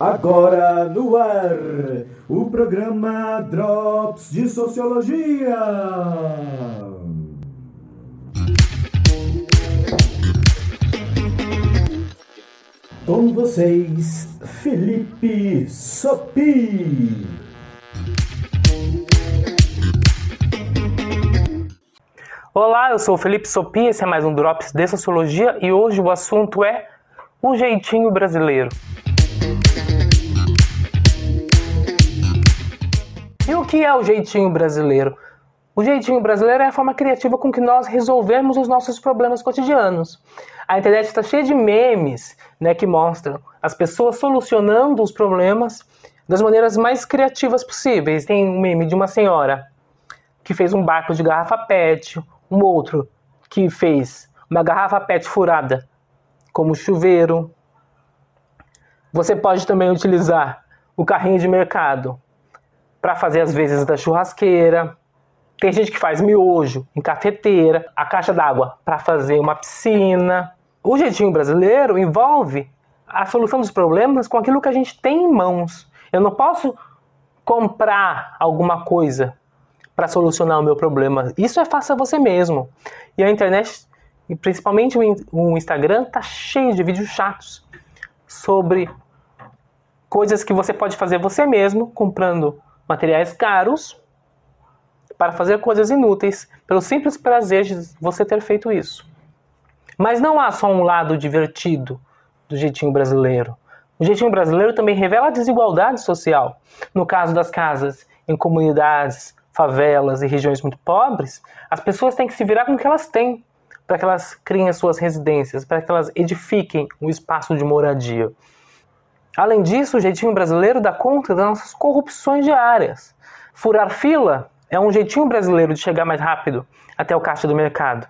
Agora no ar, o programa Drops de Sociologia. Com vocês, Felipe Sopi. Olá, eu sou Felipe Sopi, esse é mais um Drops de Sociologia e hoje o assunto é o jeitinho brasileiro. E o que é o jeitinho brasileiro? O jeitinho brasileiro é a forma criativa com que nós resolvemos os nossos problemas cotidianos. A internet está cheia de memes né, que mostram as pessoas solucionando os problemas das maneiras mais criativas possíveis. Tem um meme de uma senhora que fez um barco de garrafa PET, um outro que fez uma garrafa PET furada como chuveiro. Você pode também utilizar o carrinho de mercado para fazer as vezes da churrasqueira. Tem gente que faz miojo em cafeteira, a caixa d'água para fazer uma piscina. O jeitinho brasileiro envolve a solução dos problemas com aquilo que a gente tem em mãos. Eu não posso comprar alguma coisa para solucionar o meu problema. Isso é faça você mesmo. E a internet, e principalmente o Instagram, tá cheio de vídeos chatos sobre coisas que você pode fazer você mesmo, comprando materiais caros para fazer coisas inúteis, pelo simples prazer de você ter feito isso. Mas não há só um lado divertido do jeitinho brasileiro. O jeitinho brasileiro também revela a desigualdade social. No caso das casas em comunidades favelas e regiões muito pobres, as pessoas têm que se virar com o que elas têm para que elas criem as suas residências, para que elas edifiquem um espaço de moradia. Além disso, o jeitinho brasileiro dá conta das nossas corrupções diárias. Furar fila é um jeitinho brasileiro de chegar mais rápido até o caixa do mercado.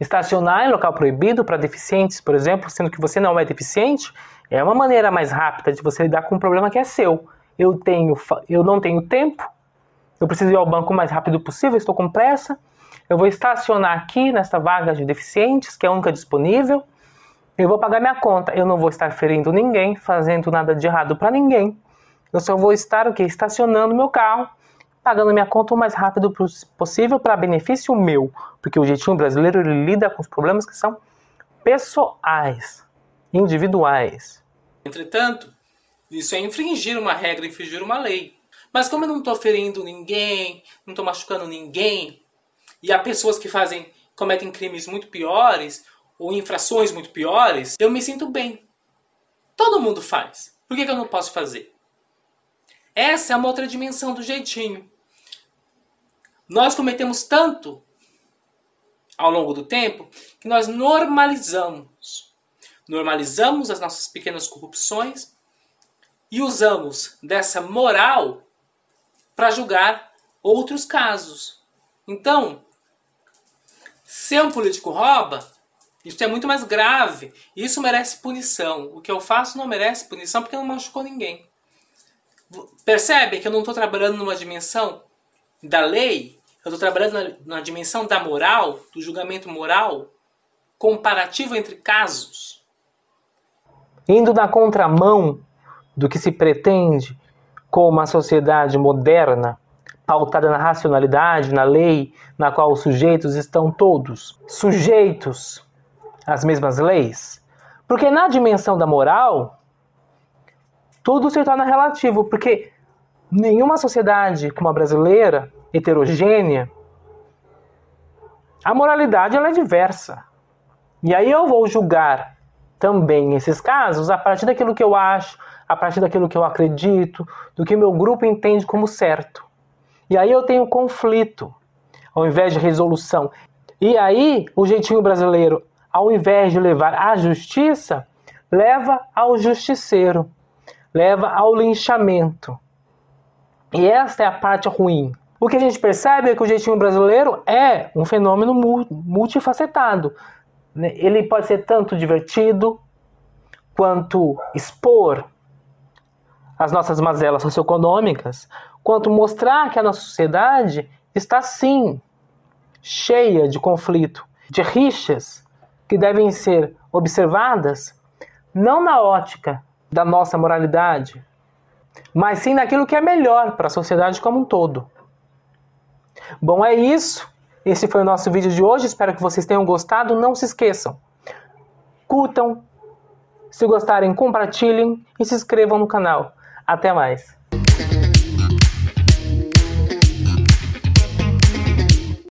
Estacionar em local proibido para deficientes, por exemplo, sendo que você não é deficiente, é uma maneira mais rápida de você lidar com um problema que é seu. Eu, tenho, eu não tenho tempo, eu preciso ir ao banco o mais rápido possível, estou com pressa. Eu vou estacionar aqui nesta vaga de deficientes, que é a única disponível. Eu vou pagar minha conta. Eu não vou estar ferindo ninguém, fazendo nada de errado para ninguém. Eu só vou estar o quê? Estacionando meu carro, pagando minha conta o mais rápido possível para benefício meu. Porque o jeitinho brasileiro ele lida com os problemas que são pessoais, individuais. Entretanto, isso é infringir uma regra, infringir uma lei. Mas como eu não estou ferindo ninguém, não estou machucando ninguém, e há pessoas que fazem, cometem crimes muito piores, ou infrações muito piores, eu me sinto bem. Todo mundo faz. Por que, que eu não posso fazer? Essa é uma outra dimensão do jeitinho. Nós cometemos tanto ao longo do tempo que nós normalizamos. Normalizamos as nossas pequenas corrupções e usamos dessa moral para julgar outros casos. Então, se um político rouba, isso é muito mais grave. Isso merece punição. O que eu faço não merece punição porque não machucou ninguém. Percebe que eu não estou trabalhando numa dimensão da lei, eu estou trabalhando na, na dimensão da moral, do julgamento moral, comparativo entre casos. Indo na contramão do que se pretende com uma sociedade moderna, pautada na racionalidade, na lei, na qual os sujeitos estão todos sujeitos às mesmas leis? Porque na dimensão da moral, tudo se torna relativo, porque nenhuma sociedade como a brasileira, heterogênea, a moralidade ela é diversa. E aí eu vou julgar também esses casos a partir daquilo que eu acho, a partir daquilo que eu acredito, do que meu grupo entende como certo. E aí eu tenho conflito, ao invés de resolução. E aí o jeitinho brasileiro, ao invés de levar à justiça, leva ao justiceiro, leva ao linchamento. E esta é a parte ruim. O que a gente percebe é que o jeitinho brasileiro é um fenômeno multifacetado. Ele pode ser tanto divertido quanto expor as nossas mazelas socioeconômicas, quanto mostrar que a nossa sociedade está sim cheia de conflito, de rixas que devem ser observadas não na ótica da nossa moralidade, mas sim naquilo que é melhor para a sociedade como um todo. Bom, é isso. Esse foi o nosso vídeo de hoje. Espero que vocês tenham gostado. Não se esqueçam. Curtam. Se gostarem, compartilhem e se inscrevam no canal. Até mais.